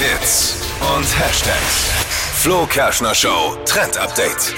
Hits und Hashtags. Flo Kerschner Show Trend Update.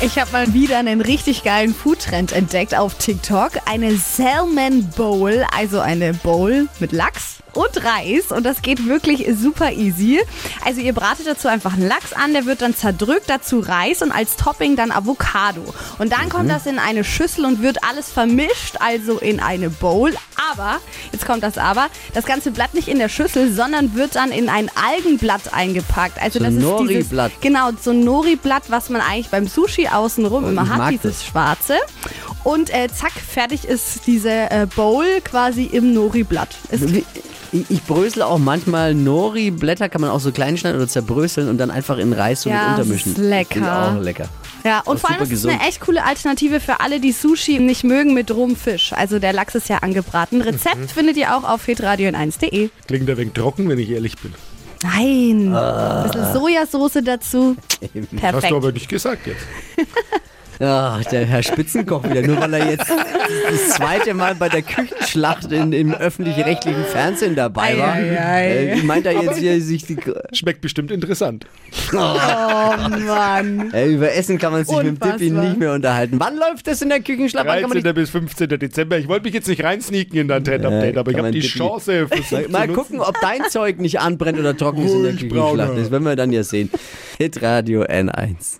Ich habe mal wieder einen richtig geilen Foodtrend entdeckt auf TikTok. Eine Salmon Bowl, also eine Bowl mit Lachs und Reis. Und das geht wirklich super easy. Also ihr bratet dazu einfach einen Lachs an, der wird dann zerdrückt, dazu Reis und als Topping dann Avocado. Und dann kommt das in eine Schüssel und wird alles vermischt, also in eine Bowl. Aber, jetzt kommt das Aber, das Ganze bleibt nicht in der Schüssel, sondern wird dann in ein Algenblatt eingepackt. Also So das ein ist Nori-Blatt. dieses, genau, so ein Nori-Blatt, was man eigentlich beim Sushi außenrum Oh, immer hat, dieses das. schwarze. Und äh, zack, fertig ist diese äh, Bowl quasi im Nori-Blatt. Ich, ich brösel auch manchmal Nori-Blätter, kann man auch so klein schneiden oder zerbröseln und dann einfach in Reis so Ja, mit das untermischen. ist lecker. Ich auch lecker. Ja, und Auch vor allem super ist es eine echt coole Alternative für alle, die Sushi nicht mögen mit rohem Fisch. Also der Lachs ist ja angebraten. Rezept Mhm. findet ihr auch auf hitradio 1de Klingt ein wenig trocken, wenn ich ehrlich bin. Nein, ein bisschen Sojasauce dazu. Hast Perfekt. du aber nicht gesagt jetzt. Ach, der Herr Spitzenkoch wieder, nur weil er jetzt das zweite Mal bei der Küchenschlacht in, im öffentlich-rechtlichen Fernsehen dabei war. Ei, ei, ei. Äh, meint er jetzt hier sich die. Schmeckt bestimmt interessant. Oh Mann. Äh, über Essen kann man sich mit dem Unfassbar. nicht mehr unterhalten. Wann läuft das in der Küchenschlacht? Wann kann man 13. bis 15. Dezember. Ich wollte mich jetzt nicht reinsneaken in dein Trend-Update, Äh, aber ich kann habe die Tippi- Chance versucht Mal, gucken, ob dein Zeug nicht anbrennt oder trocken ist in der Küchenschlacht. Das werden wir dann ja sehen. Hitradio N1.